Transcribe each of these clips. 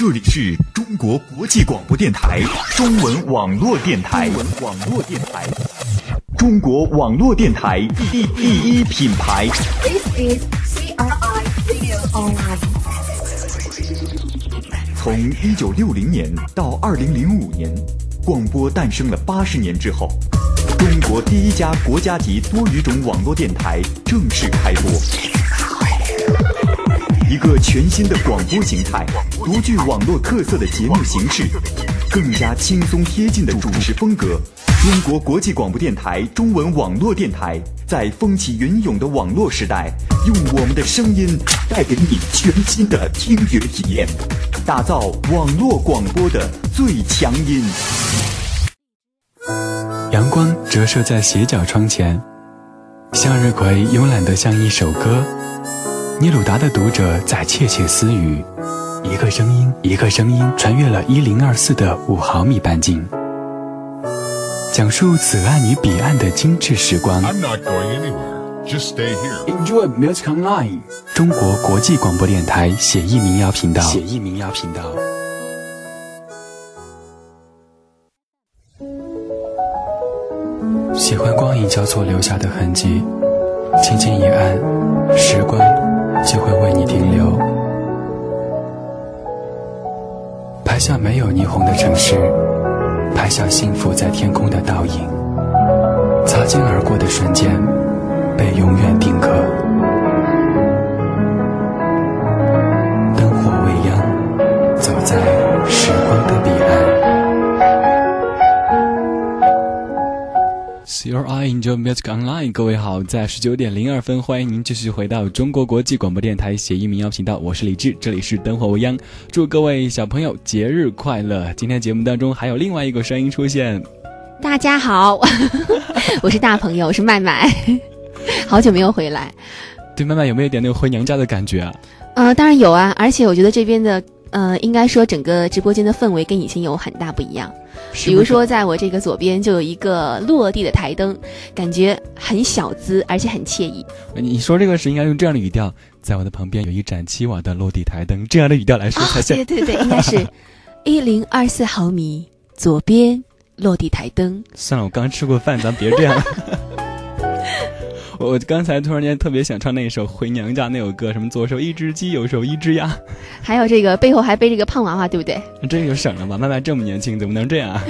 这里是中国国际广播电台中文网络电台，中文网络电台，中国网络电台第第一品牌。This is CRI Radio Online。从一九六零年到二零零五年，广播诞生了八十年之后，中国第一家国家级多语种网络电台正式开播。一个全新的广播形态，独具网络特色的节目形式，更加轻松贴近的主持风格。中国国际广播电台中文网络电台，在风起云涌的网络时代，用我们的声音带给你全新的听觉体验，打造网络广播的最强音。阳光折射在斜角窗前，向日葵慵懒的像一首歌。尼鲁达的读者在窃窃私语，一个声音，一个声音穿越了一零二四的五毫米半径，讲述此岸与彼岸的精致时光。I'm not going anywhere. Just stay here. Enjoy Music Online，中国国际广播电台写意民谣频道。写意民谣频道。喜欢光影交错留下的痕迹，轻轻一按，时光就会为你停留。拍下没有霓虹的城市，拍下幸福在天空的倒影，擦肩而过的瞬间，被永远定格。灯火未央，走在时光的彼岸。CRI Enjoy Music Online，各位好，在十九点零二分，欢迎您继续回到中国国际广播电台协议民谣频道，我是李志，这里是灯火未央，祝各位小朋友节日快乐。今天节目当中还有另外一个声音出现，大家好，我是大朋友，我是麦麦，好久没有回来。对麦麦有没有一点那个回娘家的感觉啊？呃，当然有啊，而且我觉得这边的呃，应该说整个直播间的氛围跟以前有很大不一样。比如说，在我这个左边就有一个落地的台灯，感觉很小资，而且很惬意。你说这个是应该用这样的语调，在我的旁边有一盏七瓦的落地台灯，这样的语调来说才像。对对对，应该是 一零二四毫米，左边落地台灯。算了，我刚吃过饭，咱别这样。我刚才突然间特别想唱那首《回娘家》那首歌，什么左手一只鸡，右手一只鸭，还有这个背后还背着个胖娃娃，对不对？这个就省了吧。麦麦这么年轻，怎么能这样啊？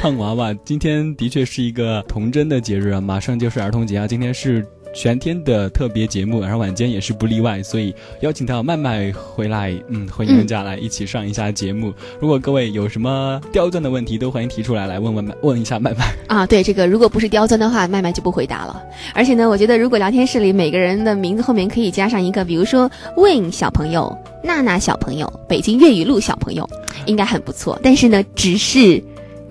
胖娃娃，今天的确是一个童真的节日啊，马上就是儿童节啊，今天是。全天的特别节目，然后晚间也是不例外，所以邀请到麦麦回来，嗯，回娘家来一起上一下节目。如果各位有什么刁钻的问题，都欢迎提出来，来问问，问一下麦麦。啊，对，这个如果不是刁钻的话，麦麦就不回答了。而且呢，我觉得如果聊天室里每个人的名字后面可以加上一个，比如说 Win 小朋友、娜娜小朋友、北京粤语路小朋友，应该很不错。但是呢，只是。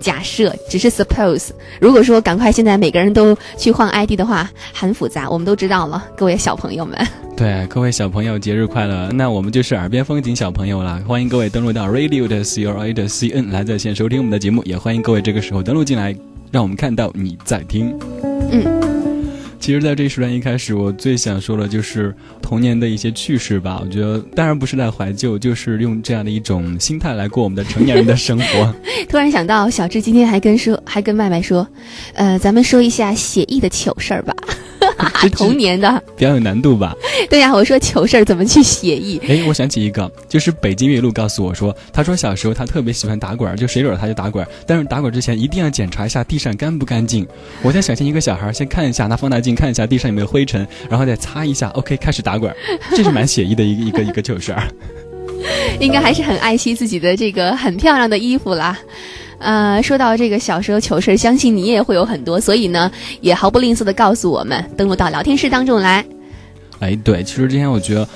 假设只是 suppose，如果说赶快现在每个人都去换 ID 的话，很复杂，我们都知道了，各位小朋友们。对，各位小朋友节日快乐！那我们就是耳边风景小朋友啦，欢迎各位登录到 radio 的 c r a 的 cn 来在线收听我们的节目，也欢迎各位这个时候登录进来，让我们看到你在听。嗯。其实，在这一时段一开始，我最想说的就是童年的一些趣事吧。我觉得，当然不是在怀旧，就是用这样的一种心态来过我们的成年人的生活。突然想到，小智今天还跟说，还跟麦麦说，呃，咱们说一下写意的糗事儿吧。童年的比较有难度吧？对呀、啊，我说糗事儿怎么去写意？哎，我想起一个，就是北京岳路告诉我说，他说小时候他特别喜欢打滚，就谁惹他就打滚，但是打滚之前一定要检查一下地上干不干净。我在想象一个小孩先看一下，拿放大镜看一下地上有没有灰尘，然后再擦一下，OK，开始打滚，这是蛮写意的一个一个一个糗事儿。应该还是很爱惜自己的这个很漂亮的衣服啦。呃，说到这个小时候糗事，相信你也会有很多，所以呢，也毫不吝啬的告诉我们，登录到聊天室当中来。哎，对，其实今天我觉得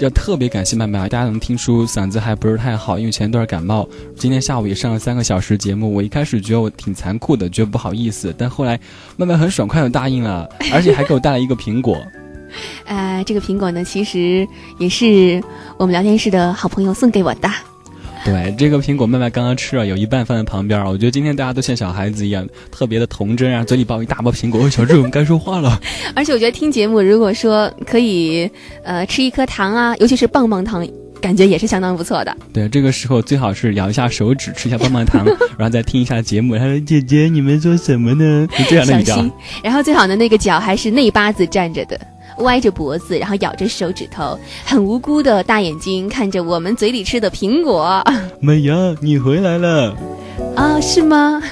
要特别感谢麦麦，大家能听出嗓子还不是太好，因为前一段感冒，今天下午也上了三个小时节目。我一开始觉得我挺残酷的，觉得不好意思，但后来麦麦很爽快的答应了，而且还给我带来一个苹果。呃，这个苹果呢，其实也是我们聊天室的好朋友送给我的。对，这个苹果麦麦刚刚吃了，有一半放在旁边。我觉得今天大家都像小孩子一样，特别的童真啊，嘴里抱一大包苹果。小智，我们该说话了。而且我觉得听节目，如果说可以，呃，吃一颗糖啊，尤其是棒棒糖。感觉也是相当不错的。对，这个时候最好是咬一下手指，吃一下棒棒糖，然后再听一下节目。他说：“姐姐，你们说什么呢？”就这样的小语调心。，然后最好呢，那个脚还是内八字站着的。歪着脖子，然后咬着手指头，很无辜的大眼睛看着我们嘴里吃的苹果。美羊，你回来了。啊，是吗？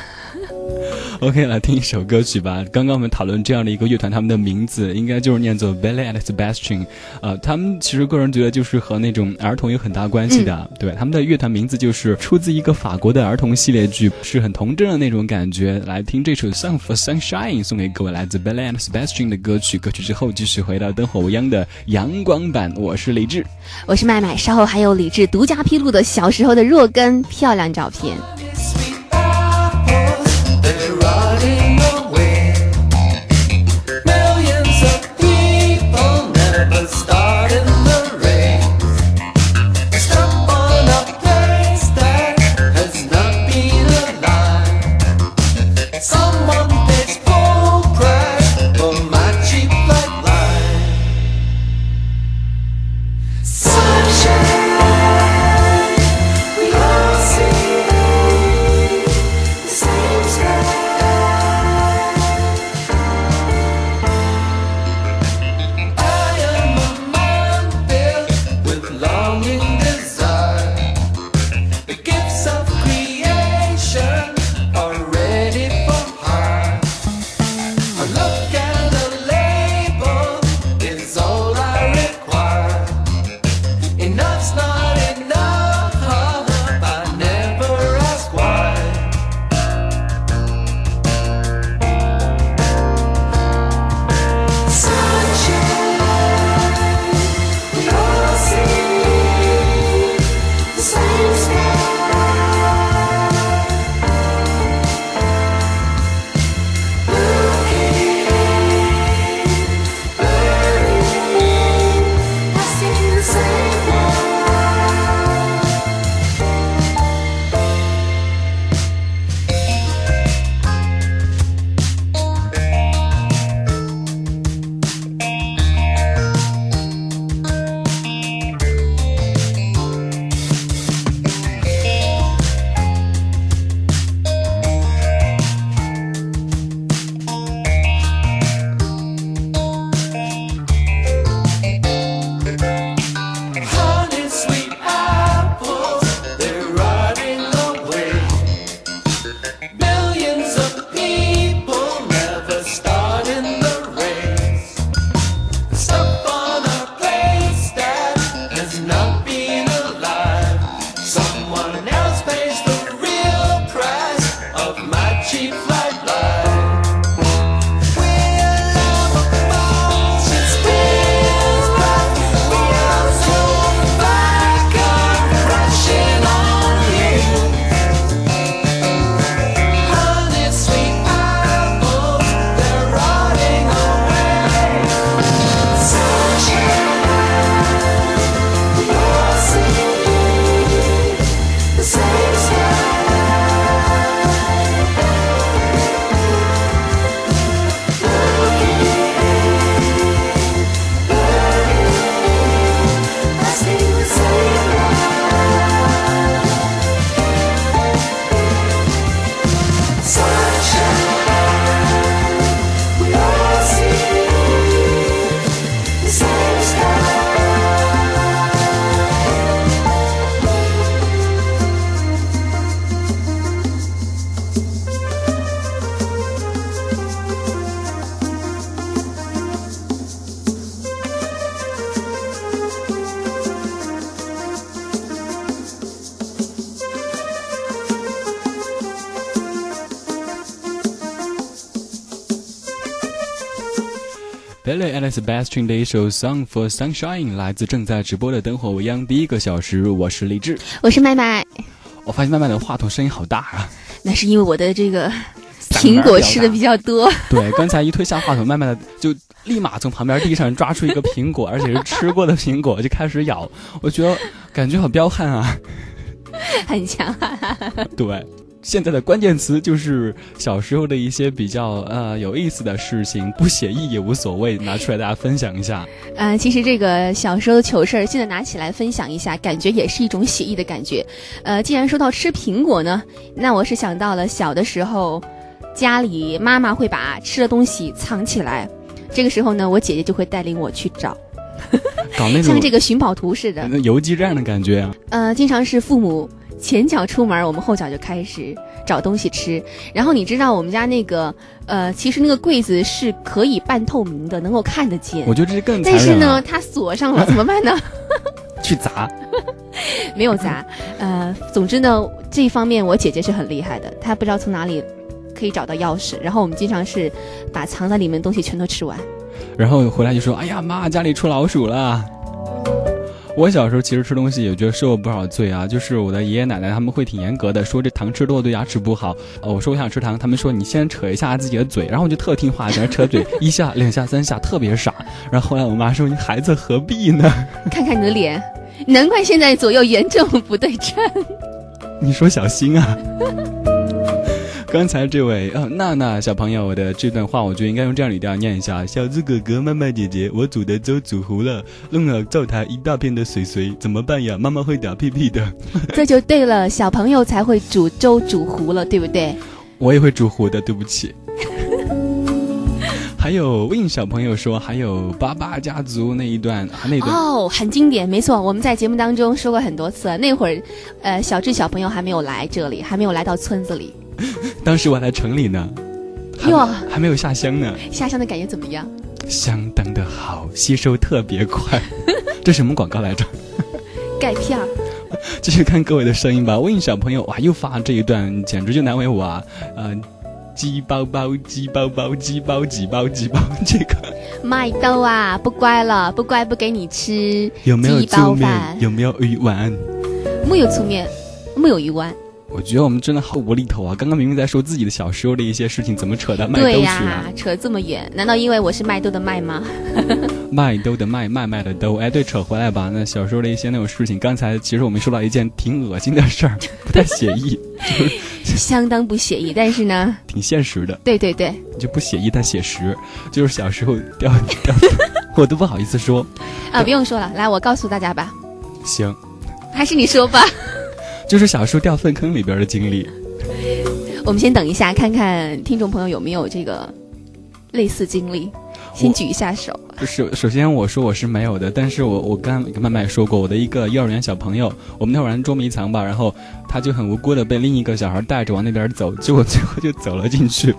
OK，来听一首歌曲吧。刚刚我们讨论这样的一个乐团，他们的名字应该就是念作 Ballet and Sebastian。呃，他们其实个人觉得就是和那种儿童有很大关系的，对。他们的乐团名字就是出自一个法国的儿童系列剧，是很童真的那种感觉。来听这首《Song for Sunshine》，送给各位来自 Ballet and Sebastian 的歌曲。歌曲之后继续回到灯火无央的阳光版，我是李志。我是麦麦，稍后还有李志独家披露的小时候的若干漂亮照片。Sebastian 的一首《Song for Sunshine》来自正在直播的灯火未央第一个小时，我是李志。我是麦麦，我发现麦麦的话筒声音好大啊！那是因为我的这个苹果吃的比较多。对，刚才一推下话筒，麦麦的就立马从旁边地上抓出一个苹果，而且是吃过的苹果，就开始咬。我觉得感觉好彪悍啊！很强悍。对，现在的关键词就是小时候的一些比较呃有意思的事情，不写意也无所谓，拿出来大家分享一下。呃，其实这个小时候的糗事儿，现在拿起来分享一下，感觉也是一种写意的感觉。呃，既然说到吃苹果呢，那我是想到了小的时候，家里妈妈会把吃的东西藏起来，这个时候呢，我姐姐就会带领我去找，搞那种 像这个寻宝图似的。那游击战的感觉啊。呃，经常是父母前脚出门，我们后脚就开始找东西吃。然后你知道我们家那个呃，其实那个柜子是可以半透明的，能够看得见我。觉得这是更残但是呢，！它锁上了，怎么办呢？去砸，没有砸。呃，总之呢，这一方面我姐姐是很厉害的，她不知道从哪里可以找到钥匙。然后我们经常是把藏在里面的东西全都吃完。然后回来就说：“哎呀妈，家里出老鼠了。”我小时候其实吃东西也觉得受了不少罪啊，就是我的爷爷奶奶他们会挺严格的，说这糖吃多了对牙齿不好。呃，我说我想吃糖，他们说你先扯一下自己的嘴，然后我就特听话，在那扯嘴，一下、两下、三下，特别傻。然后后来我妈说：“你孩子何必呢？看看你的脸，难怪现在左右严重不对称。你说小心啊。”刚才这位呃娜娜小朋友的这段话，我觉得应该用这样语调念一下：小猪哥哥、妈妈姐姐，我煮的粥煮糊了，弄了灶台一大片的水水，怎么办呀？妈妈会打屁屁的。这就对了，小朋友才会煮粥煮糊了，对不对？我也会煮糊的，对不起。还有 Win 小朋友说，还有巴巴家族那一段啊，那段、哦，很经典，没错，我们在节目当中说过很多次。那会儿，呃，小智小朋友还没有来这里，还没有来到村子里，当时我还在城里呢，哟还没有下乡呢，下乡的感觉怎么样？相当的好，吸收特别快。这什么广告来着？钙片儿，继续看各位的声音吧。Win 小朋友哇，又发这一段，简直就难为我啊！呃，鸡包包，鸡包包，鸡包几包几包，这个麦兜啊，不乖了，不乖不给你吃，有没有粗面？有没有鱼丸？木有粗面，木有鱼丸。我觉得我们真的好无厘头啊！刚刚明明在说自己的小时候的一些事情，怎么扯到麦兜对去呀、了？扯这么远，难道因为我是麦兜的麦吗？麦兜的麦，麦麦的兜。哎，对，扯回来吧。那小时候的一些那种事情，刚才其实我们说到一件挺恶心的事儿，不太写意，相当不写意，但是呢，挺现实的，对对对，就不写意但写实。就是小时候掉掉，我都不好意思说。啊，不用说了，来，我告诉大家吧，行，还是你说吧。就是小时候掉粪坑里边的经历。我们先等一下，看看听众朋友有没有这个类似经历，先举一下手。首首先我说我是没有的，但是我我刚跟麦麦说过，我的一个幼儿园小朋友，我们那会儿玩捉迷藏吧，然后他就很无辜的被另一个小孩带着往那边走，结果最后就走了进去。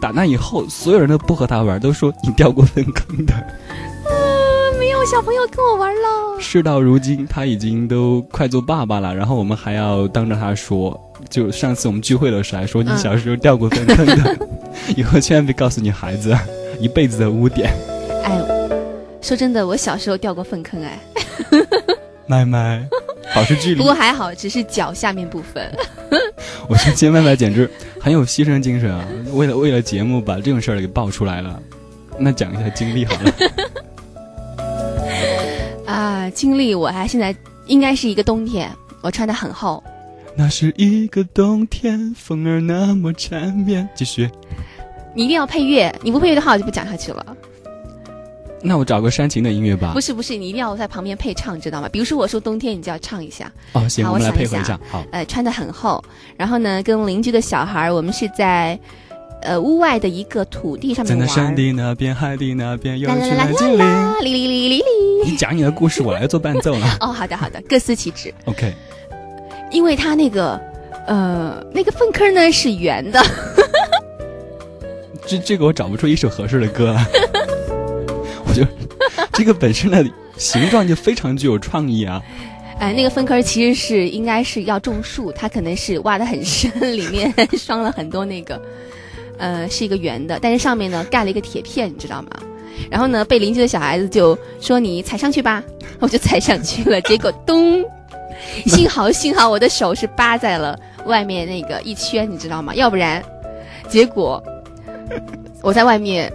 打那以后，所有人都不和他玩，都说你掉过粪坑的。小朋友跟我玩喽。事到如今，他已经都快做爸爸了，然后我们还要当着他说，就上次我们聚会的时候还说你嗯小时候掉过粪坑的，以后千万别告诉你孩子，一辈子的污点。哎，说真的，我小时候掉过粪坑哎，麦麦，保持距离不。过还好，只是脚下面部分。我觉得今天麦麦简直很有牺牲精神啊！为了为了节目把这种事儿给爆出来了。那讲一下经历好了。啊，经历我还现在应该是一个冬天，我穿的很厚，那是一个冬天，风儿那么缠绵。继续，你一定要配乐，你不配乐的话我就不讲下去了。那我找个煽情的音乐吧不。是不是，你一定要在旁边配唱，知道吗？比如说我说冬天，你就要唱一下。哦，行，好我们来配合一下。好，呃，穿的很厚，然后呢，跟邻居的小孩，我们是在呃屋外的一个土地上面在那山面玩儿。的那边，海的那边，有群啦啦啦啦蓝精灵。啦，哩哩哩哩哩。你讲你的故事，我来做伴奏了。哦，好的好的，各司其职。OK，因为它那个呃那个粪坑呢是圆的，这这个我找不出一首合适的歌来。我就这个本身的形状就非常具有创意啊。哎，那个粪坑其实是应该是要种树，它可能是挖的很深，里面 装了很多那个，呃，是一个圆的，但是上面呢盖了一个铁片，你知道吗？然后呢，被邻居的小孩子就说你踩上去吧，我就踩上去了，结果咚，幸好幸好我的手是扒在了外面那个一圈，你知道吗？要不然，结果我在外面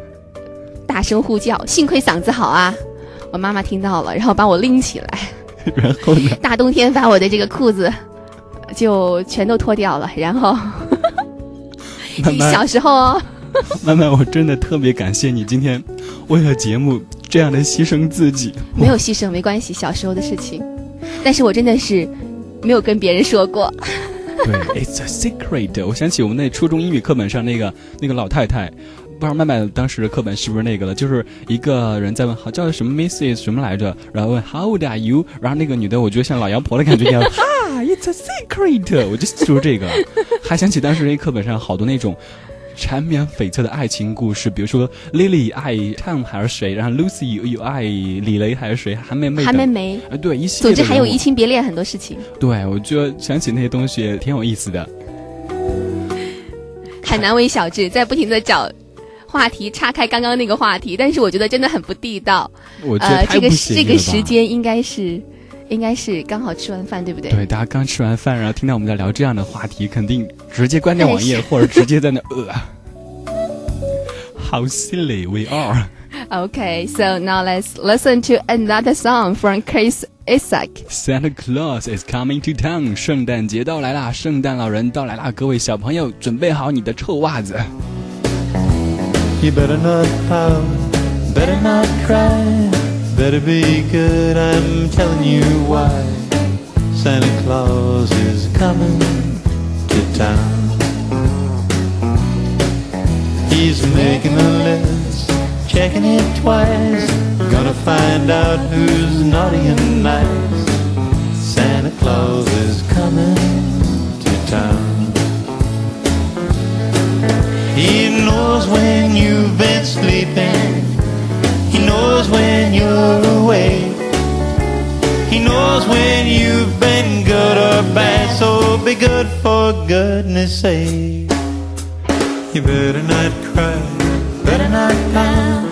大声呼叫，幸亏嗓子好啊，我妈妈听到了，然后把我拎起来。然后呢？大冬天把我的这个裤子就全都脱掉了，然后 小时候哦，慢慢，我真的特别感谢你今天为了节目这样的牺牲自己。没有牺牲没关系，小时候的事情。但是我真的是没有跟别人说过。对，It's a secret。我想起我们那初中英语课本上那个那个老太太，不知道麦麦当时的课本是不是那个了？就是一个人在问，好叫什么 Mrs 什么来着？然后问 How old are you？然后那个女的，我觉得像老妖婆的感觉一样，哈，It's a secret。我就记住这个，还想起当时那课本上好多那种。缠绵悱恻的爱情故事，比如说 Lily 爱 Tom 还是谁，然后 Lucy 又爱李雷还是谁，韩梅梅，韩梅梅，啊，对，一系列的总之还有移情别恋很多事情。对，我觉得想起那些东西挺有意思的。海南为小智在不停的找话题岔开刚刚那个话题，但是我觉得真的很不地道。我觉得呃，太这个这个时间应该是应该是刚好吃完饭，对不对？对，大家刚吃完饭，然后听到我们在聊这样的话题，肯定直接关掉网页，或者直接在那呃。How silly we are！Okay, so now let's listen to another song from Chris Isaac. Santa Claus is coming to town，圣诞节到来啦！圣诞老人到来啦！各位小朋友，准备好你的臭袜子。You better not pout, better not cry, better be good, I'm telling you why. Santa Claus is coming to town. He's making a list, checking it twice, gonna find out who's naughty and nice. Santa Claus is coming to town. He knows when you've been sleeping. He knows when you're away. He knows when you've been good or bad. So be good for goodness sake. You better not cry, better not pout,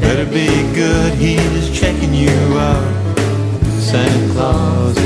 better be good. He's checking you out. Santa Claus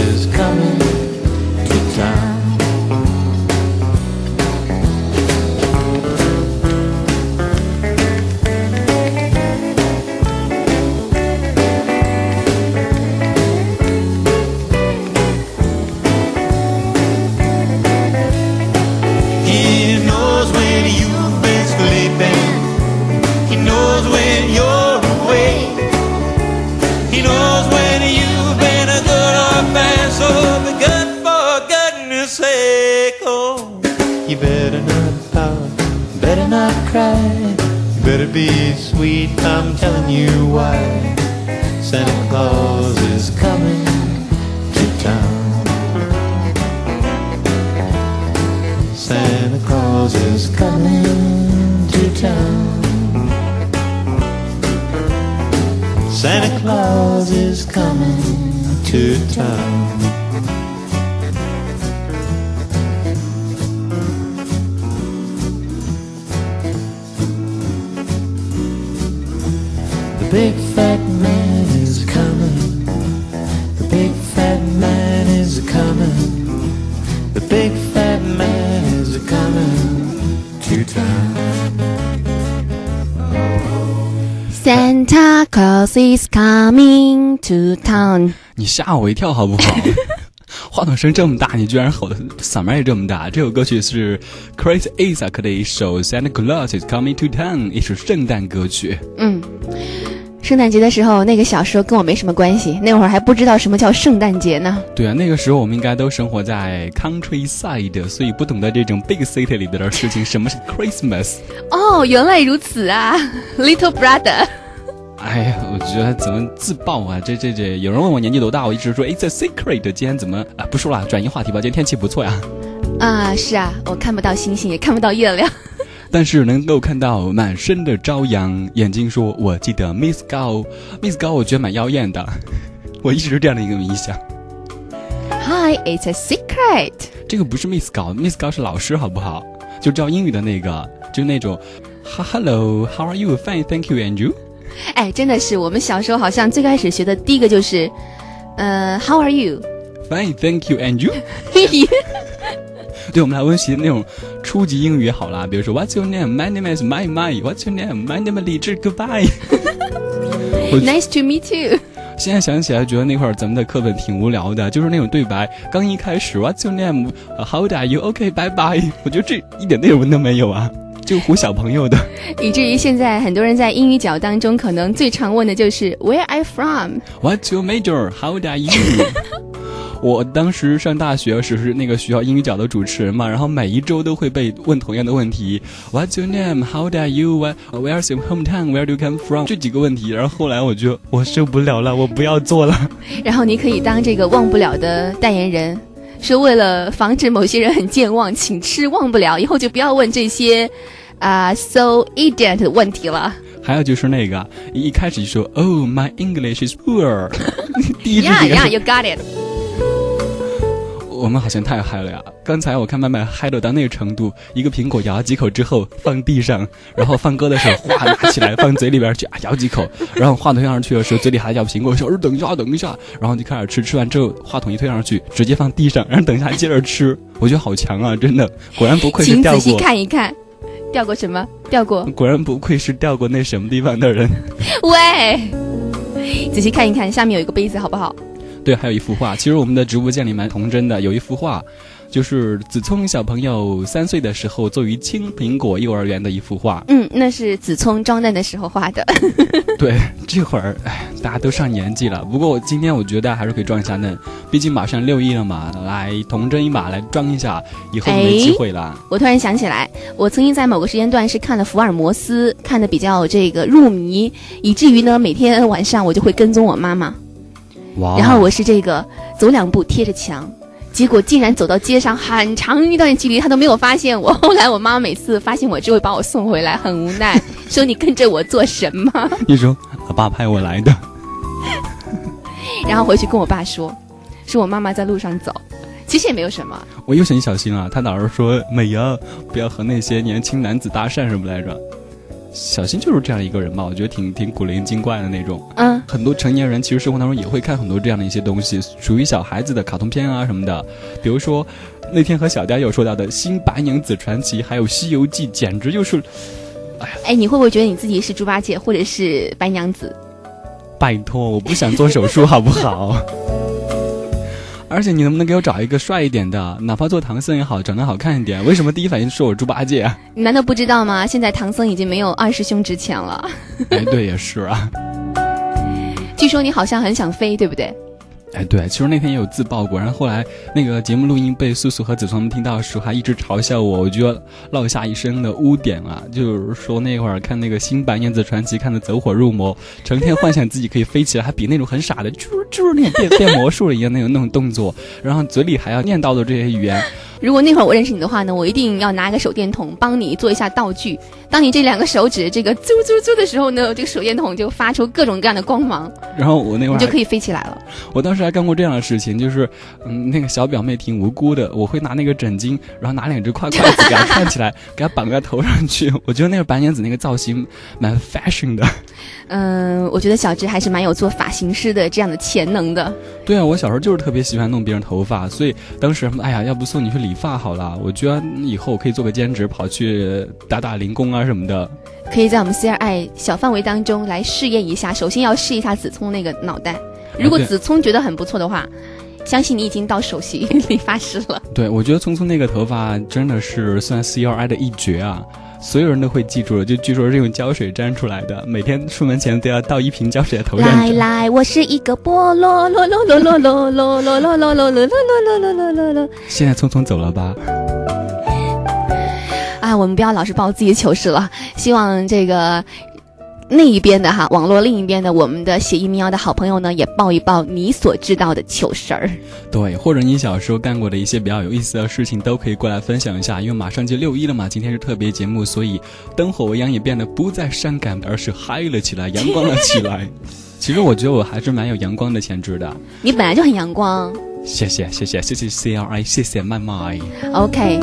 bad. So good for goodness sake. Oh, you better not pout, better not cry. you Better be sweet. I'm telling you why. Santa Claus is coming to town. Santa Claus is coming to town. Santa Claus is coming to town. The big fat man is coming. The big fat man is coming. The big fat man is coming to town. Santa Claus is coming to town. 你吓我一跳好不好？话筒声这么大，你居然吼的嗓门也这么大。这首歌曲是 Chris Isaac 的一首《Santa Claus is Coming to Town》，一首圣诞歌曲。嗯，圣诞节的时候，那个小时候跟我没什么关系，那会儿还不知道什么叫圣诞节呢。对啊，那个时候我们应该都生活在 countryside，所以不懂得这种 big city 里边的事情。什么是 Christmas？哦，原来如此啊，Little Brother。哎呀，我觉得怎么自爆啊？这这这，有人问我年纪多大，我一直说 It's a secret。今天怎么啊？不说了，转移话题吧。今天天气不错呀，啊，是啊，我看不到星星，也看不到月亮。但是能够看到满身的朝阳。眼睛说，我记得 Miss 高，Miss 高，我觉得蛮妖艳的。我一直是这样的一个印象。Hi, it's a secret。这个不是 Miss 高，Miss 高是老师，好不好？就教英语的那个，就那种，Hello，How are you？Fine，Thank you，and you？哎，真的是，我们小时候好像最开始学的第一个就是，呃，How are you？Fine，Thank you，and you？对，我们来温习那种初级英语好啦，比如说 What's your name？My name is My My。What's your name？My name is 李志。Goodbye。Nice to meet you。现在想起来，觉得那会儿咱们的课本挺无聊的，就是那种对白，刚一开始 What's your name？How old are you? OK, bye bye.。我觉得这一点内容都没有啊。就唬小朋友的，以至于现在很多人在英语角当中可能最常问的就是 where are you from？what's your major？how are you？我当时上大学的时候是那个学校英语角的主持人嘛，然后每一周都会被问同样的问题，what's your name？how are you？where's your hometown？where do you come from？这几个问题，然后后来我就，我受不了了，我不要做了。然后你可以当这个忘不了的代言人。说为了防止某些人很健忘，请吃忘不了，以后就不要问这些啊、so idiot 的问题了。还有就是那个一一开始就说 Oh, my English is poor，第一句。Yeah, yeah, you got it。我们好像太嗨了呀！刚才我看麦麦嗨到到那个程度，一个苹果咬几口之后放地上，然后放歌的时候哗拿起来放嘴里边去啊咬几口，然后话筒推上去的时候嘴里还咬苹果，说等一下等一下，然后就开始吃，吃完之后话筒一推上去直接放地上，然后等一下接着吃，我觉得好强啊！真的，果然不愧是请仔细，看一看，掉过什么？掉过果然不愧是掉过那什么地方的人。喂，仔细看一看，下面有一个杯子，好不好？对，还有一幅画。其实我们的直播间里蛮童真的，有一幅画，就是子聪小朋友三岁的时候作于青苹果幼儿园的一幅画。嗯，那是子聪装嫩的时候画的。对，这会儿哎，大家都上年纪了。不过我今天我觉得还是可以装一下嫩，毕竟马上六一了嘛，来童真一把，来装一下，以后没机会了。我突然想起来，我曾经在某个时间段是看了福尔摩斯，看的比较这个入迷，以至于呢，每天晚上我就会跟踪我妈妈。哇然后我是这个走两步贴着墙，结果竟然走到街上很长一段距离，他都没有发现我。后来我妈每次发现我就会把我送回来，很无奈，说你跟着我做什么？你说，我爸派我来的。然后回去跟我爸说，说我妈妈在路上走，其实也没有什么。我又想你小心啊，他老是说美呀，不要和那些年轻男子搭讪什么来着。小新就是这样一个人嘛，我觉得挺挺古灵精怪的那种。嗯，很多成年人其实生活当中也会看很多这样的一些东西，属于小孩子的卡通片啊什么的。比如说那天和小佳有说到的《新白娘子传奇》，还有《西游记》，简直就是哎呀哎，你会不会觉得你自己是猪八戒或者是白娘子？拜托，我不想做手术好不好？而且你能不能给我找一个帅一点的，哪怕做唐僧也好，长得好看一点？为什么第一反应说我猪八戒啊？你难道不知道吗？现在唐僧已经没有二师兄值钱了。哎，对，也是啊。据说你好像很想飞，对不对？哎，对，其实那天也有自曝过，然后后来那个节目录音被素素和子聪们听到的时候，还一直嘲笑我，我就要落下一身的污点了。就是说那会儿看那个《新版《燕子传奇》看的走火入魔，成天幻想自己可以飞起来，还比那种很傻的，就是就是那种变变魔术了一样那种那种动作，然后嘴里还要念叨的这些语言。如果那会儿我认识你的话呢，我一定要拿一个手电筒帮你做一下道具。当你这两个手指这个啾啾啾的时候呢，这个手电筒就发出各种各样的光芒，然后我那会儿你就可以飞起来了。我当时还干过这样的事情，就是，嗯，那个小表妹挺无辜的，我会拿那个枕巾，然后拿两只筷筷子给她串起来，给她绑在头上去。我觉得那个白娘子那个造型蛮 fashion 的。嗯，我觉得小智还是蛮有做发型师的这样的潜能的。对啊，我小时候就是特别喜欢弄别人头发，所以当时哎呀，要不送你去理发好了。我觉得以后我可以做个兼职，跑去打打零工啊什么的。可以在我们 CRI 小范围当中来试验一下。首先要试一下子聪那个脑袋，如果子聪觉得很不错的话，相信你已经到首席理发师了。对，我觉得聪聪那个头发真的是算 CRI 的一绝啊。所有人都会记住了，就据说是用胶水粘出来的，每天出门前都要倒一瓶胶水在头上。来来，我是一个菠萝。现在匆匆走了吧？啊，我们不要老是抱自己的糗事了。希望这个那一边的哈，网络另一边的我们的写意民谣的好朋友呢，也报一报你所知道的糗事儿。对，或者你小时候干过的一些比较有意思的事情，都可以过来分享一下。因为马上就六一了嘛，今天是特别节目，所以灯火未央也变得不再伤感，而是嗨了起来，阳光了起来。其实我觉得我还是蛮有阳光的潜质的。你本来就很阳光。谢谢谢谢谢谢 CRI，谢谢麦麦。OK，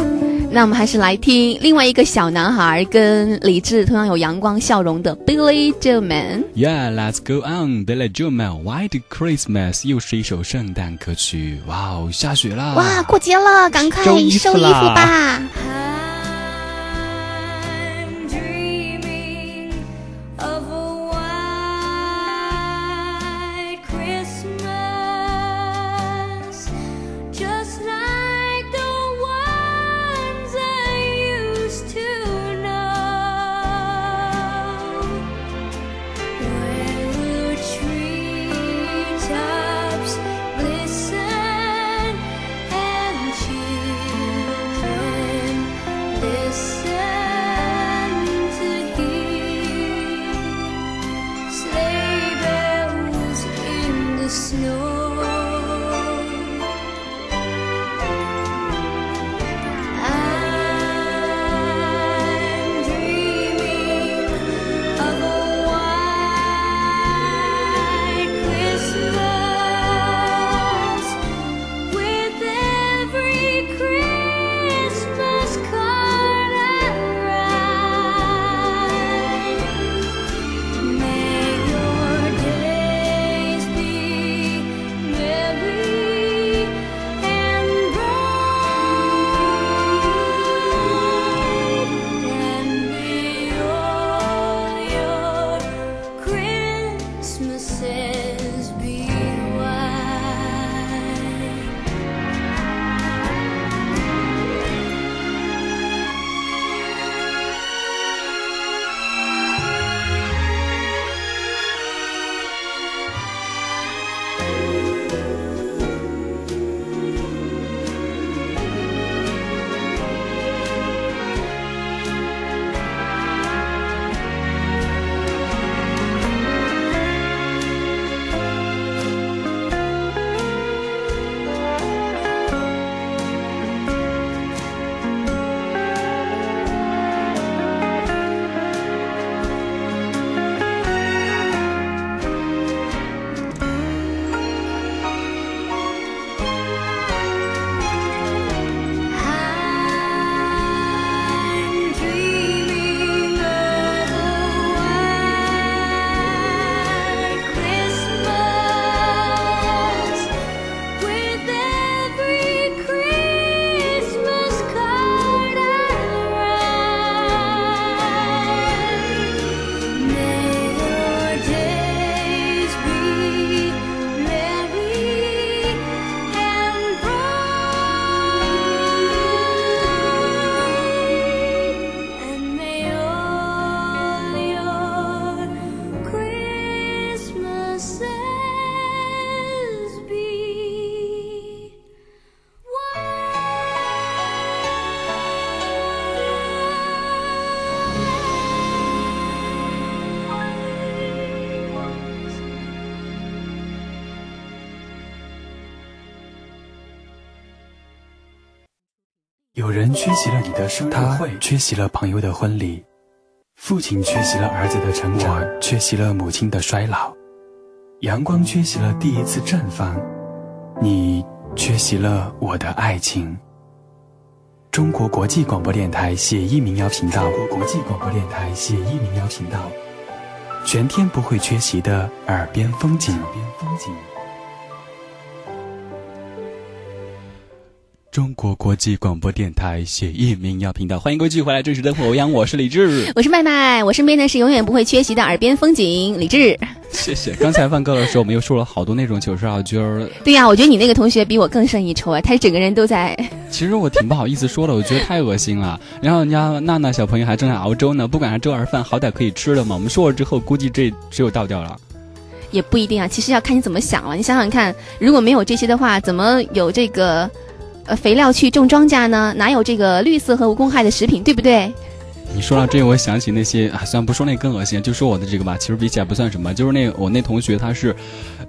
那我们还是来听另外一个小男孩跟李志同样有阳光笑容的 Billy Joel。Yeah, let's go on. Billy Joel, White Christmas 又是一首圣诞歌曲。哇哦，下雪啦！哇，过节了，赶快收衣服吧。人缺席了你的生日会，缺席了朋友的婚礼，父亲缺席了儿子的成长，我缺席了母亲的衰老，阳光缺席了第一次绽放，你缺席了我的爱情。中国国际广播电台写意民谣频道，中国国际广播电台写意民谣频道，全天不会缺席的耳边风景。耳边风景。中国国际广播电台写意民谣频道，欢迎各位继续回来，这是灯火欧阳，我是李志。我是麦麦，我身边呢是永远不会缺席的耳边风景李志。谢谢。刚才放歌的时候，我们又说了好多那种九十二句儿。对呀、我觉得你那个同学比我更胜一筹啊，他整个人都在。其实我挺不好意思说的，我觉得太恶心了。然后人家娜娜小朋友还正在熬粥呢，不管是粥还是饭，好歹可以吃的嘛。我们说了之后，估计这只有倒掉了。也不一定啊，其实要看你怎么想了。你想想看，如果没有这些的话，怎么有这个呃肥料去种庄稼呢？哪有这个绿色和无公害的食品，对不对？你说到这个，我想起那些啊，虽然不说那更恶心，就说我的这个吧，其实比起来不算什么。就是那我那同学，他是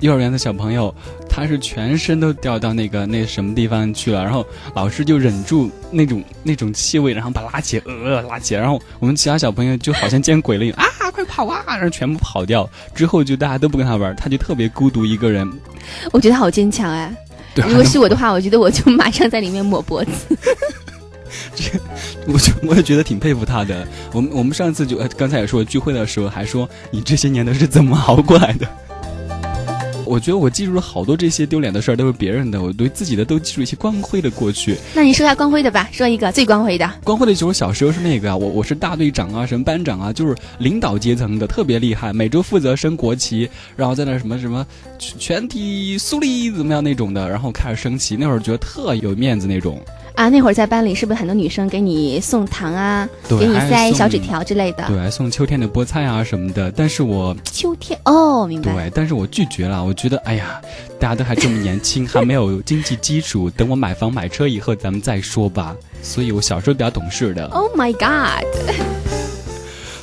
幼儿园的小朋友，他是全身都掉到那个那什么地方去了，然后老师就忍住那种那种气味，然后把他拉起来，呃，拉起来，然后我们其他小朋友就好像见鬼了一样啊，快跑啊，然后全部跑掉。之后就大家都不跟他玩，他就特别孤独一个人。我觉得好坚强哎！对，如果是我的话，我觉得我就马上在里面抹脖子。这我就我也觉得挺佩服他的。我们我们上次就呃刚才也说聚会的时候还说你这些年都是怎么熬过来的？我觉得我记住了好多这些丢脸的事儿都是别人的，我对自己的都记住一些光辉的过去。那你说下光辉的吧，说一个最光辉的。光辉的就是我小时候是那个啊，我我是大队长啊，什么班长啊，就是领导阶层的，特别厉害，每周负责升国旗，然后在那什么什么全全体肃立怎么样那种的，然后开始升旗，那会儿觉得特有面子那种。啊，那会儿在班里是不是很多女生给你送糖啊，给你塞小纸条之类的？对，还送秋天的菠菜啊什么的，但是我秋天哦，明白。对，但是我拒绝了。我觉得，哎呀，大家都还这么年轻，还没有经济基础，等我买房买车以后咱们再说吧。所以我小时候比较懂事的。Oh my god！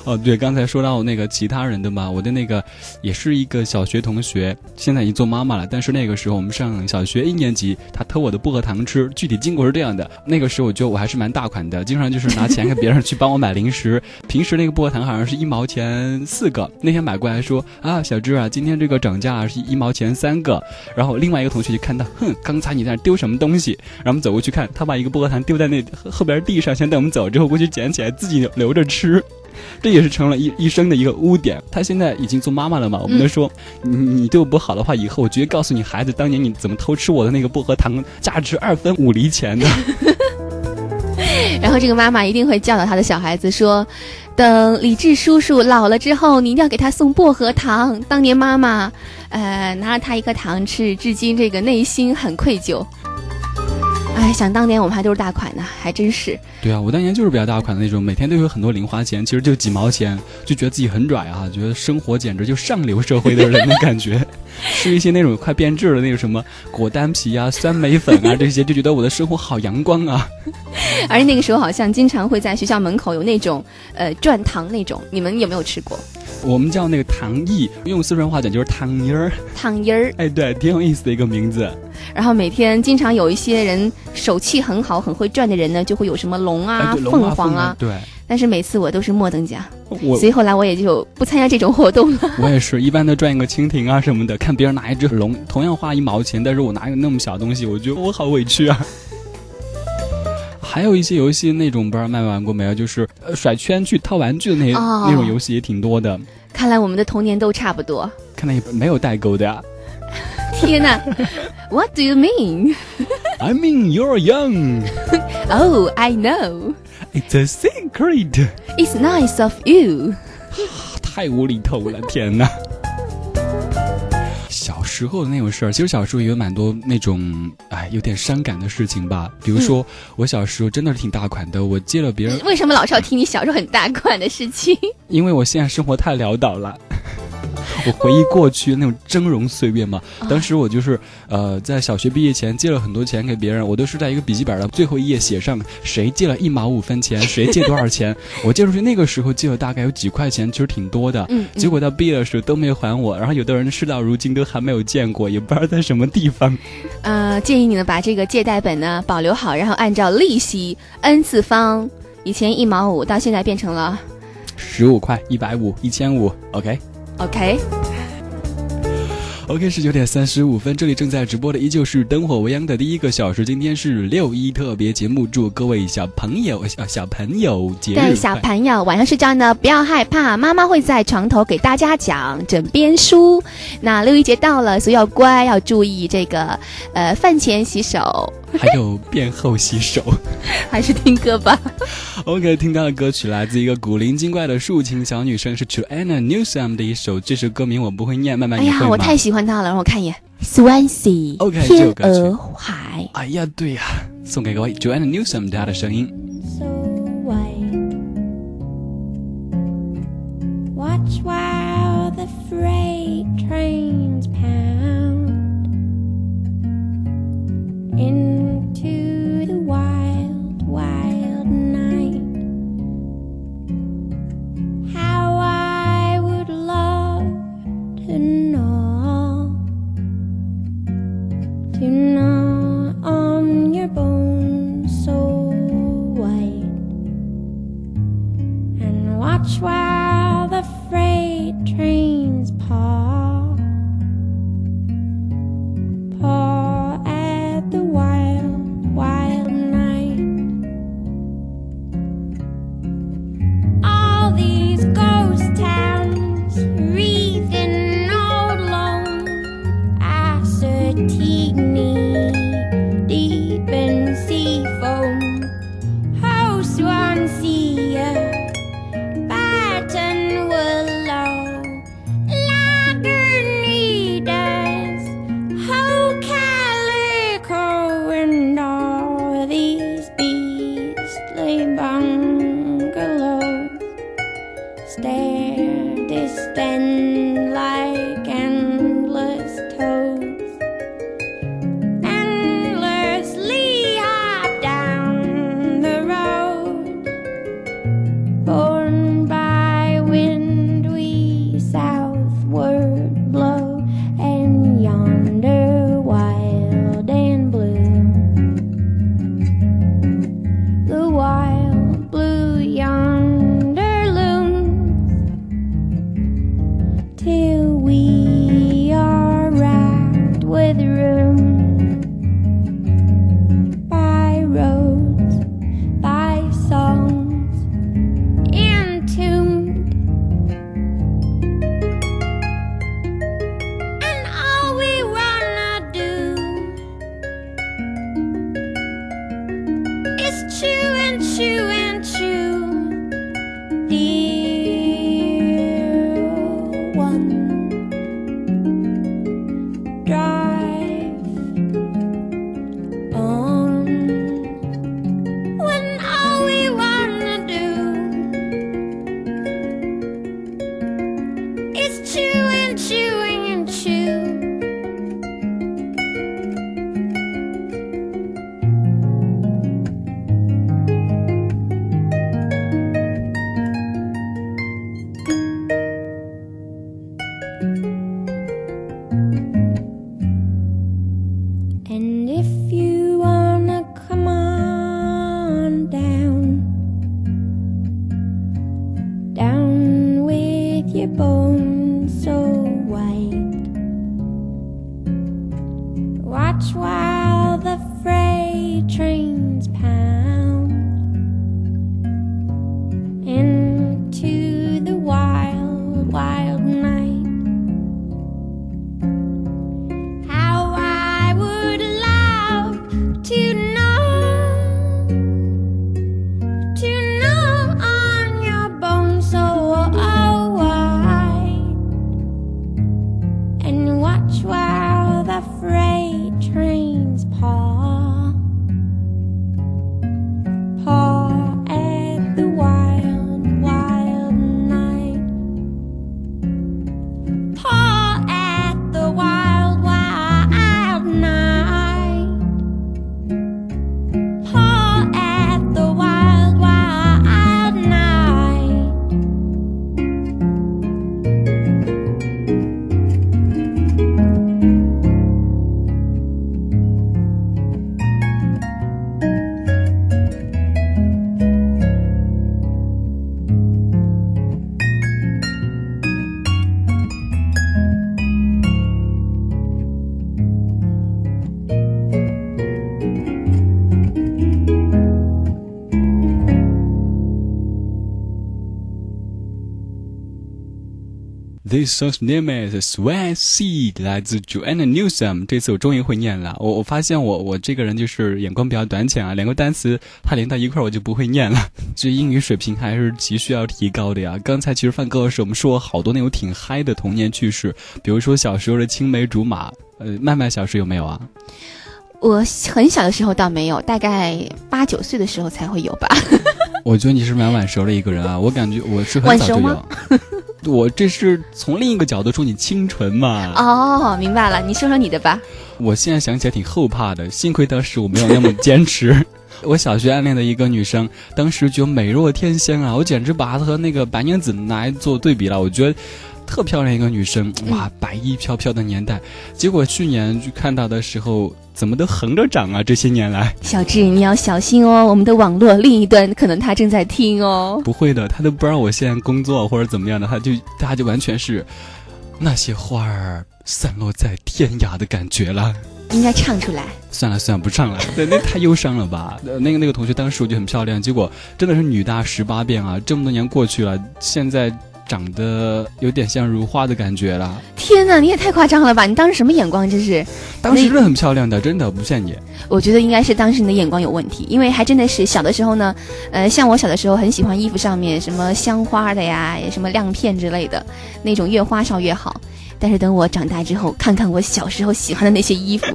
哦，对，刚才说到那个其他人的嘛，我的那个也是一个小学同学，现在已经做妈妈了。但是那个时候我们上小学一年级，他偷我的薄荷糖吃。具体经过是这样的：那个时候我觉得我还是蛮大款的，经常就是拿钱给别人去帮我买零食。平时那个薄荷糖好像是一毛钱四个，那天买过来说啊，小志啊，今天这个涨价是一毛钱三个。然后另外一个同学就看到，哼，刚才你在那丢什么东西？然后我们走过去看，他把一个薄荷糖丢在那后边地上，想等我们走之后过去捡起来自己留着吃。这也是成了一一生的一个污点。他现在已经做妈妈了嘛，我们都说，你你对我不好的话，以后我直接告诉你孩子，当年你怎么偷吃我的那个薄荷糖，价值二分五厘钱的。然后这个妈妈一定会教导他的小孩子说，等李志叔叔老了之后，你一定要给他送薄荷糖。当年妈妈，呃，拿了他一颗糖吃，至今这个内心很愧疚。哎，想当年我们还都是大款呢，还真是。对啊，我当年就是比较大款的那种，每天都有很多零花钱，其实就几毛钱，就觉得自己很拽啊，觉得生活简直就上流社会的人的感觉。吃一些那种快变质的那个什么果丹皮啊、酸梅粉啊这些，就觉得我的生活好阳光啊。而且那个时候好像经常会在学校门口有那种呃转糖那种，你们有没有吃过我们叫那个糖艺，用四川话讲就是糖音儿。糖音儿？哎，对，挺有意思的一个名字。然后每天经常有一些人手气很好、很会转的人呢，就会有什么龙啊凤凰啊。对，但是每次我都是末等奖，我所以后来我也就不参加这种活动了。我也是一般都赚一个蜻蜓啊什么的，看别人拿一只龙，同样花一毛钱，但是我拿一个那么小的东西，我觉得我好委屈啊。还有一些游戏那种不知道麦麦玩过没有，就是呃甩圈去套玩具的那、哦那种游戏也挺多的，看来我们的童年都差不多。看来也没有代沟的呀。天哪，What do you mean? I mean you're young, Oh, I know. it's a secret。It's nice of you. 太无厘头了，天哪！小时候的那种事儿，其实小时候也有蛮多那种，哎，有点伤感的事情吧。比如说，我小时候真的是挺大款的，我借了别人，为什么老是要听你小时候很大款的事情？因为我现在生活太潦倒了。我回忆过去那种峥嵘岁月嘛，啊当时我就是呃，在小学毕业前借了很多钱给别人，我都是在一个笔记本的最后一页写上谁借了一毛五分钱，谁借多少钱。我借出去那个时候借了大概有几块钱，其实挺多的。嗯嗯结果到毕业的时候都没还我，然后有的人事到如今都还没有见过，也不知道在什么地方。呃，建议你呢把这个借贷本呢保留好，然后按照利息 n 次方，以前一毛五，到现在变成了十五块、一百五、一千五，OK。OK。OK，十九点三十五分，这里正在直播的依旧是灯火未央的第一个小时。今天是六一特别节目，祝各位小朋友、小小朋友节日对小朋友晚上睡觉呢，不要害怕，妈妈会在床头给大家讲枕边书。那六一节到了，所以要乖，要注意这个呃饭前洗手，还有便后洗手。还是听歌吧。OK，听到的歌曲来自一个古灵精怪的竖琴小女生，是 Joanna Newsom 的一首。这首歌名我不会念，慢慢哎呀？我太喜欢她了，让我看一眼。Swansea，OK，这天首。哎呀，对呀，送给各位 Joanna Newsom 她的声音。so white. Watch while the freight trains pound into This song's name is Sweat Seed，来自 Joanna Newsom。这次我终于会念了。我我发现我我这个人就是眼光比较短浅啊，两个单词它连到一块儿我就不会念了。这英语水平还是急需要提高的呀。刚才其实放歌的时候，我们说好多那种挺嗨的童年趣事，比如说小时候的青梅竹马。呃，麦麦小时候有没有啊？我很小的时候倒没有，大概八九岁的时候才会有吧。我觉得你是蛮晚熟的一个人啊，我感觉我是很早就有熟吗。我这是从另一个角度说你清纯嘛。哦，明白了，你说说你的吧。我现在想起来挺后怕的，幸亏当时我没有那么坚持。我小学暗恋的一个女生，当时觉得美若天仙啊，我简直把她和那个白娘子拿来做对比了。我觉得特漂亮一个女生，哇，白衣飘飘的年代。结果去年去看到的时候，怎么都横着长啊？这些年来，小智，你要小心哦，我们的网络另一端可能他正在听哦。不会的，他都不知道我现在工作或者怎么样的，他就他就完全是那些花儿散落在天涯的感觉了。应该唱出来。算了算了，不唱了，对，那太忧伤了吧？呃那个那个同学当时我觉得很漂亮，结果真的是女大十八变啊！这么多年过去了，现在长得有点像如花的感觉了。天哪，你也太夸张了吧！你当时什么眼光？这是，当时是很漂亮的，真的不骗你。我觉得应该是当时你的眼光有问题，因为还真的是小的时候呢，呃，像我小的时候很喜欢衣服上面什么香花的呀，什么亮片之类的，那种越花哨越好。但是等我长大之后，看看我小时候喜欢的那些衣服，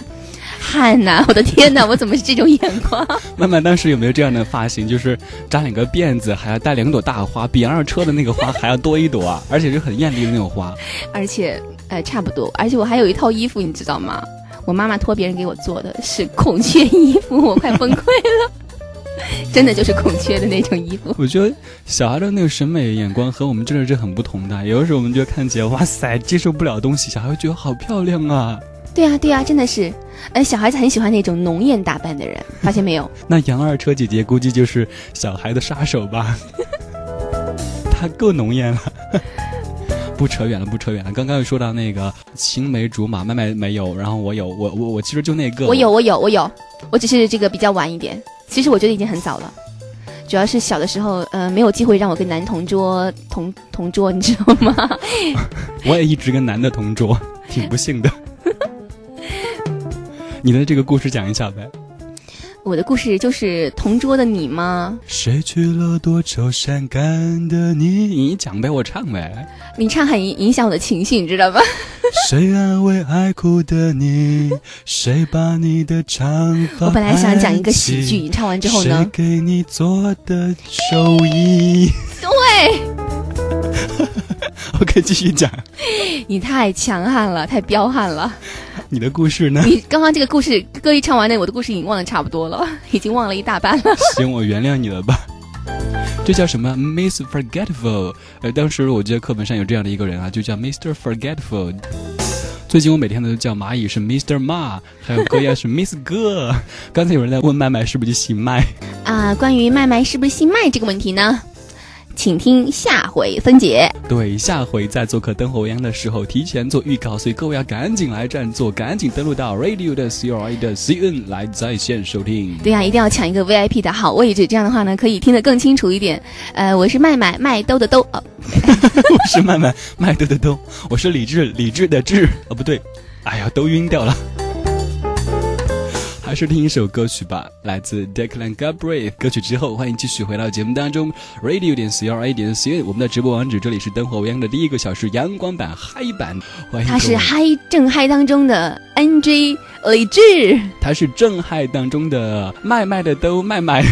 汗呐，我的天呐，我怎么是这种眼光？曼曼当时有没有这样的发型，就是扎两个辫子，还要带两朵大花，比洋二车的那个花还要多一朵啊，而且是很艳丽的那种花。而且，呃，差不多，而且我还有一套衣服，你知道吗？我妈妈托别人给我做的是孔雀衣服，我快崩溃了。真的就是孔雀的那种衣服，我觉得小孩的那个审美眼光和我们真的是很不同的。有的时候我们觉得看起来哇塞接受不了东西，小孩会觉得好漂亮啊。对啊，对啊，真的是，呃，小孩子很喜欢那种浓艳打扮的人，发现没有？那杨二车姐姐估计就是小孩的杀手吧？她够浓艳了。不扯远了，不扯远了。刚刚又说到那个青梅竹马，麦麦没有，然后我有，我我我其实就那个，我有，我有，我有，我只是这个比较晚一点。其实我觉得已经很早了，主要是小的时候，呃，没有机会让我跟男同桌同同桌，你知道吗？我也一直跟男的同桌，挺不幸的。你的这个故事讲一下呗。我的故事就是同桌的你吗？谁去了多愁善感的你？你讲呗，我唱呗。你唱很影影响我的情绪，你知道吗？谁安慰爱哭的你？谁把你的长发？我本来想讲一个喜剧，你唱完之后呢？谁给你做的寿衣？对，OK，继续讲你太强悍了，太彪悍了。你的故事呢？你刚刚这个故事歌一唱完呢，我的故事已经忘得差不多了，已经忘了一大半了。行，我原谅你了吧。这叫什么？Miss Forgetful。呃，当时我记得课本上有这样的一个人啊，就叫 Mr. Forgetful。最近我每天都叫蚂蚁是 Mr. 妈，还有哥呀是 Miss 哥。刚才有人在问麦麦是不是就姓麦？啊，关于麦麦是不是姓麦这个问题呢，请听下回分解。对，下回在做客灯火央的时候提前做预告，所以各位要赶紧来占座，赶紧登录到 Radio 的 C R I 的 C N 来在线收听。对呀、一定要抢一个 VIP 的好位置，这样的话呢，可以听得更清楚一点。呃，我是麦麦麦兜的兜，哦，我是麦麦麦兜的兜，我是李智李智的智，哦不对，哎呀都晕掉了。还是听一首歌曲吧，来自 Declan Gabriel。歌曲之后，欢迎继续回到节目当中，radio 点 c r a 点 c n，我们的直播网址这里是灯火未央的第一个小时阳光版嗨版，欢迎他是嗨正嗨当中的 NG 李志。他是正嗨当中的麦麦的都麦麦。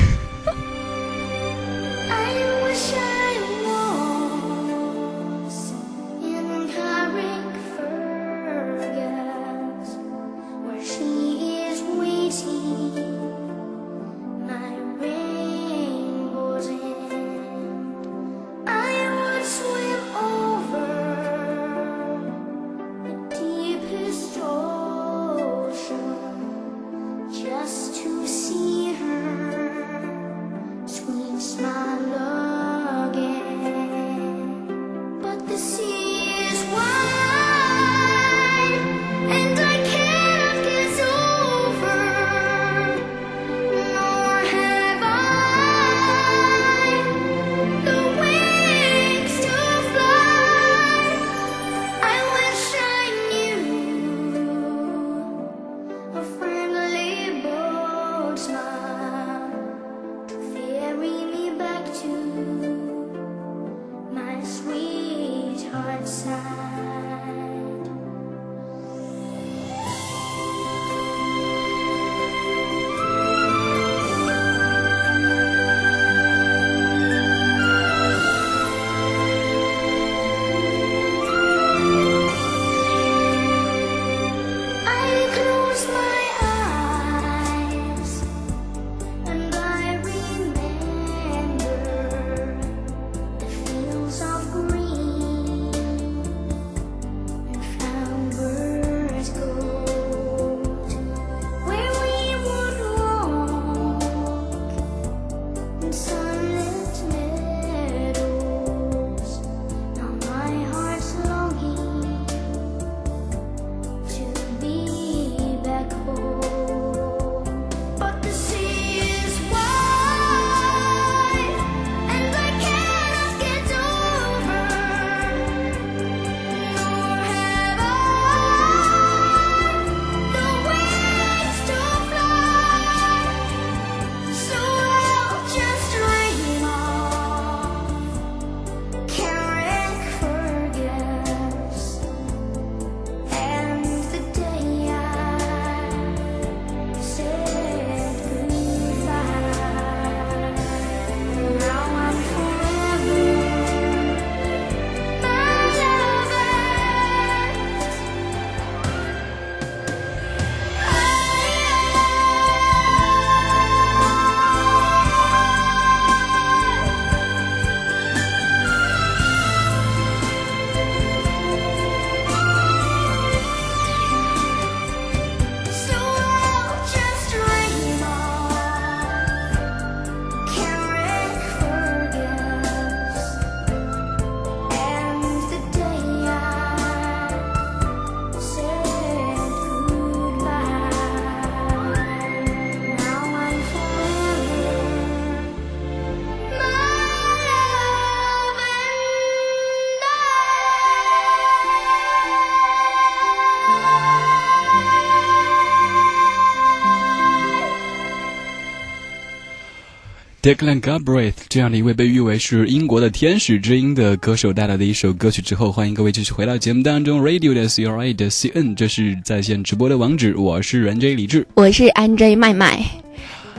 Declan Galbraith 这样的一位被誉为是英国的天使之音的歌手带来的一首歌曲之后，欢迎各位继续回到节目当中，Radio 的 C R A 的 C N，这是在线直播的网址，我是人 J 李志。我是 Andre 麦麦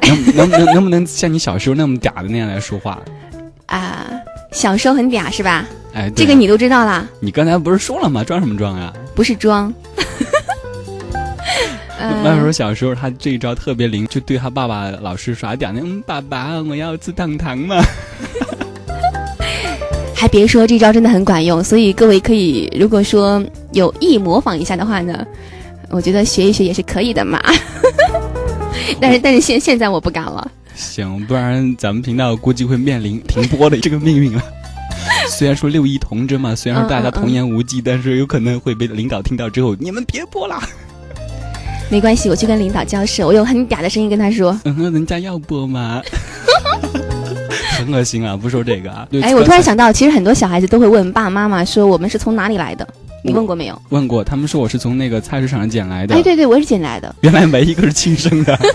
能能能能不能像你小时候那么嗲的那样来说话？啊、小时候很嗲是吧？哎，啊这个你都知道啦，你刚才不是说了吗？装什么装啊？不是装。麦说小时候他这一招特别灵，就对他爸爸老是耍嗲，嗯，爸爸，我要吃糖糖嘛。还别说这招真的很管用，所以各位可以如果说有意模仿一下的话呢，我觉得学一学也是可以的嘛。但是但是现现在我不敢了，行，不然咱们频道估计会面临停播的这个命运了。虽然说六一童真嘛，虽然说大家童言无忌，但是有可能会被领导听到之后，你们别播啦。没关系，我去跟领导交涉，我用很嗲的声音跟他说。嗯，人家要播吗？很恶心啊！不说这个啊。对哎，我突然想到，其实很多小孩子都会问爸爸妈妈说我们是从哪里来的，你问过没有？问过，他们说我是从那个菜市场捡来的。哎，对对，我也是捡来的。原来没一个是亲生的。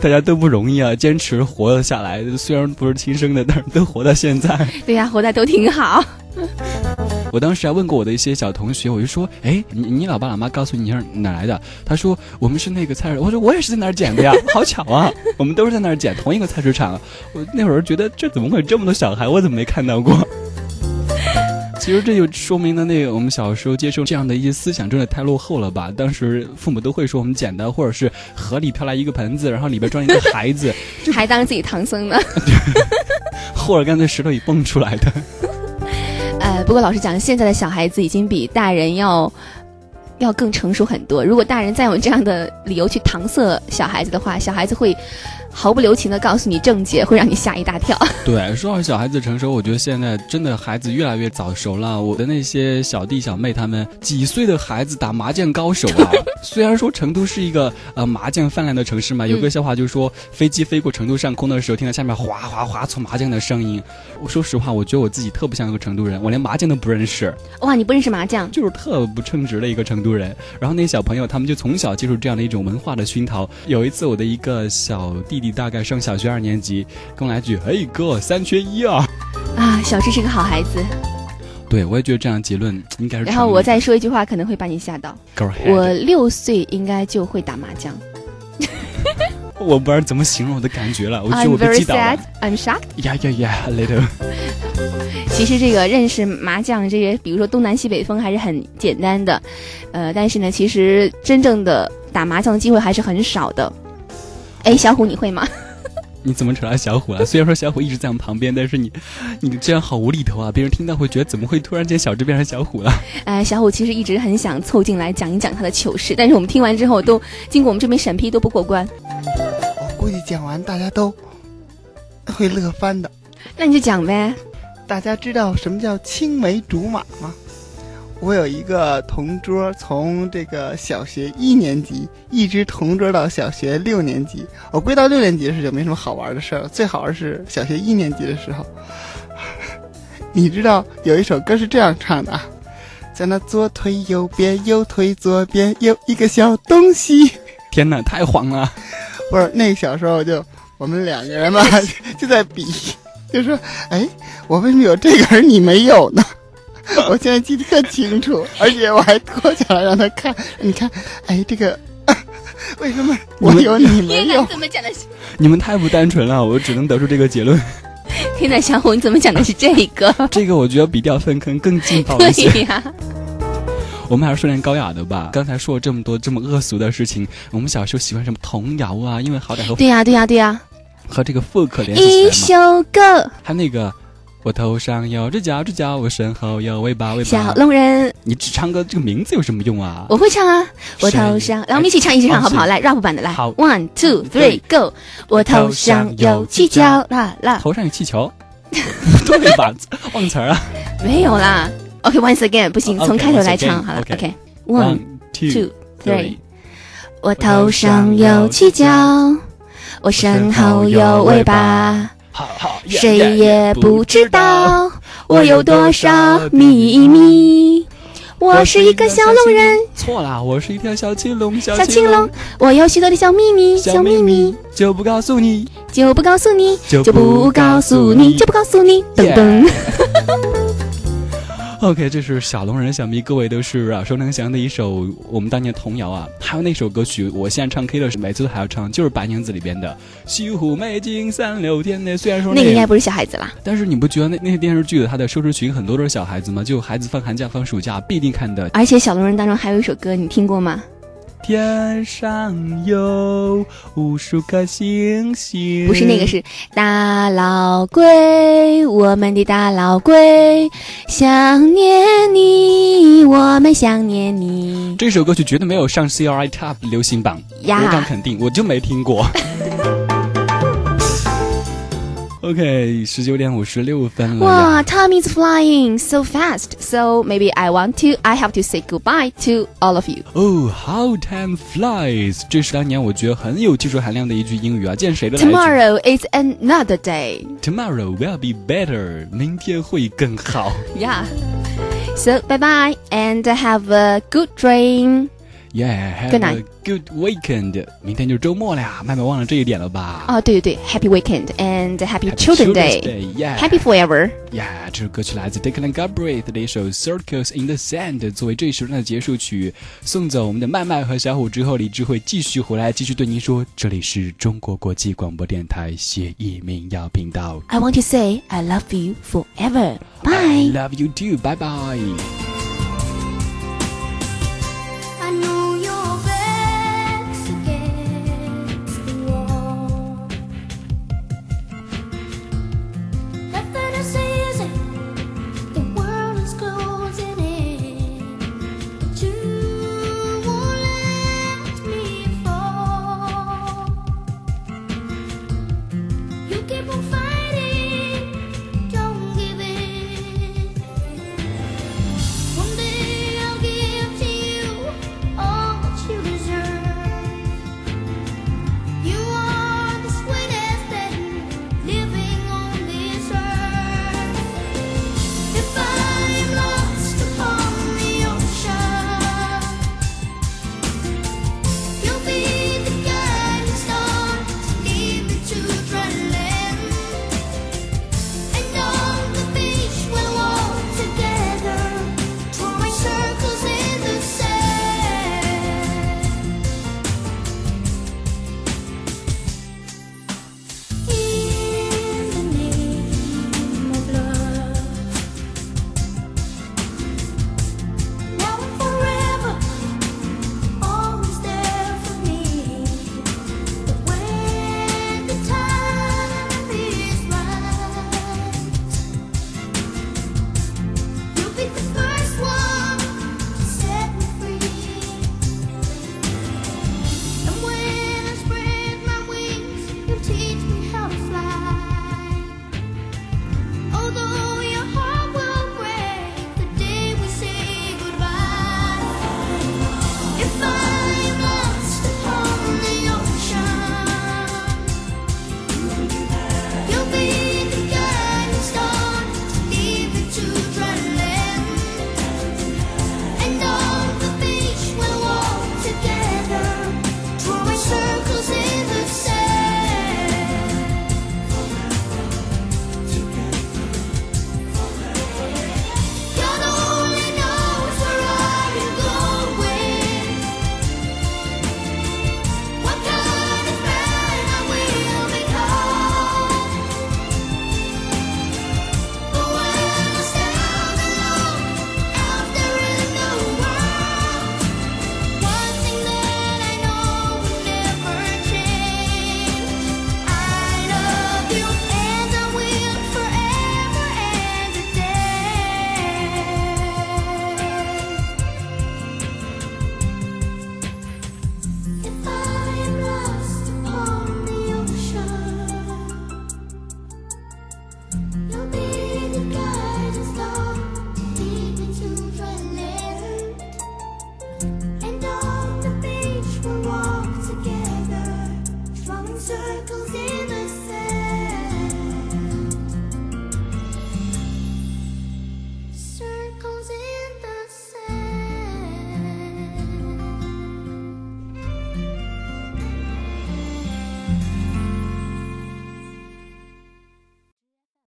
大家都不容易啊，坚持活了下来。虽然不是亲生的，但是都活到现在。对呀，活得都挺好。我当时还问过我的一些小同学，我就说：“哎，你你老爸老妈告诉你你是哪来的？”他说：“我们是那个菜市。”我说：“我也是在那儿捡的呀，好巧啊，我们都是在那儿捡同一个菜市场。”我那会儿觉得这怎么会有这么多小孩，我怎么没看到过？其实这就说明了那个我们小时候接受这样的一些思想真的太落后了吧？当时父母都会说我们捡的，或者是河里飘来一个盆子，然后里边装一个孩子，还当自己唐僧呢。或者干脆石头里蹦出来的。不过老实讲，现在的小孩子已经比大人要要更成熟很多。如果大人再用这样的理由去搪塞小孩子的话，小孩子会毫不留情的告诉你症结，会让你吓一大跳。对，说到小孩子成熟，我觉得现在真的孩子越来越早熟了。我的那些小弟小妹他们几岁的孩子打麻将高手啊！虽然说成都是一个呃麻将泛滥的城市嘛，有个笑话就是说，飞机飞过成都上空的时候，听到下面哗哗哗搓麻将的声音。我说实话，我觉得我自己特不像一个成都人，我连麻将都不认识，哇，你不认识麻将？就是特不称职的一个成都人。然后那些小朋友他们就从小接受这样的一种文化的熏陶。有一次我的一个小弟弟大概上小学二年级，跟我来句：“哎哥，三缺一啊！”啊，小智是个好孩子。对，我也觉得这样结论应该是。然后我再说一句话，可能会把你吓到。我六岁应该就会打麻将。我不知道怎么形容我的感觉了，我觉得 I'm 我被击倒 sad. 了。I'm shocked. 呀呀呀，a little。其实这个认识麻将这些，比如说东南西北风还是很简单的，呃，但是呢，其实真正的打麻将的机会还是很少的。哎，小虎你会吗？你怎么扯到小虎了？虽然说小虎一直在我们旁边，但是你，你这样好无厘头啊！别人听到会觉得怎么会突然间小智变成小虎了？哎，小虎其实一直很想凑进来讲一讲他的糗事，但是我们听完之后都经过我们这边审批都不过关。我估计讲完大家都会乐翻的。那你就讲呗。大家知道什么叫青梅竹马吗？我有一个同桌，从这个小学一年级一直同桌到小学六年级。我归到六年级的时候就没什么好玩的事儿了，最好玩是小学一年级的时候。你知道有一首歌是这样唱的啊，在那左腿右边，右腿左边有一个小东西。天哪，太黄了！不是那个小时候就我们两个人嘛 就在比，就说哎，我为什么有这个而你没有呢？我现在记得特清楚，而且我还脱下来让他看，你看，哎，这个 为什么我有你没有？怎么讲的是？你们太不单纯了，我只能得出这个结论。天哪，小虎你怎么讲的是这个？这个我觉得比掉粪坑更劲爆一些。对呀、我们还是说点高雅的吧。刚才说了这么多这么恶俗的事情，我们小时候喜欢什么童谣啊？因为好歹和对呀、对呀、对呀、和这个 folk 联系一起来嘛。首歌，还有那个，我头上有只脚，只脚，我身后有尾巴，尾巴。小。龙人，你只唱歌这个名字有什么用啊？我会唱啊，我头上，来我们一起唱，一起唱，哦好不好？来 rap 版的，来。好，one two three go，我头上有犄角，啦啦，头上有气球，不对吧？忘词儿啊。没有啦。OK，once again，不行，哦从开头来唱好了。OK OK，one two three，three，我头上有犄角，我身后有尾巴，谁也不知道我有多少秘密。我是一个小龙人，错啦，我是一条小青龙，小小青龙，我有许多的小秘密，小秘密。就不告诉你，就不告诉你，就就不告诉你，就不告诉你，噔噔。OK，这是小龙人想必，各位都是耳熟能详的一首我们当年童谣啊。还有那首歌曲，我现在唱 K 的时候，每次都还要唱，就是《白娘子》里边的“西湖美景三六天”那。虽然说那个应该不是小孩子啦，但是你不觉得那那些电视剧的它的收视群很多都是小孩子吗？就孩子放寒假、放暑假必定看的。而且小龙人当中还有一首歌，你听过吗？天上有无数颗星星，不是那个，是大老龟，我们的大老龟，想念你，我们想念你。这首歌曲绝对没有上 CRI Top 流行榜，呀我敢肯定，我就没听过。OK，十九点五十六分了哇呀。 ，time is flying so fast. So maybe I want to, I have to say goodbye to all of you. 哦、h o w time flies！这是当年我觉得很有技术含量的一句英语啊，见谁都来一句 Tomorrow is another day. Tomorrow will be better，明天会更好。 Yeah. So bye bye and have a good dream. Yeah，have Good a night good weekend。明天就是周末了呀，麦麦忘了这一点了吧？哦，对对对，Happy weekend and Happy Happy Children Children's Day. Day, yeah. Happy forever. 呀这首歌曲来自 Declan Galbraith 的一首《Circus in the Sand》，作为这一时段的结束曲，送走我们的麦麦和小虎之后，李智慧继续回来，继续对您说，这里是中国国际广播电台协议民谣频道。 I want to say I love you forever. I Bye. love you too，拜拜。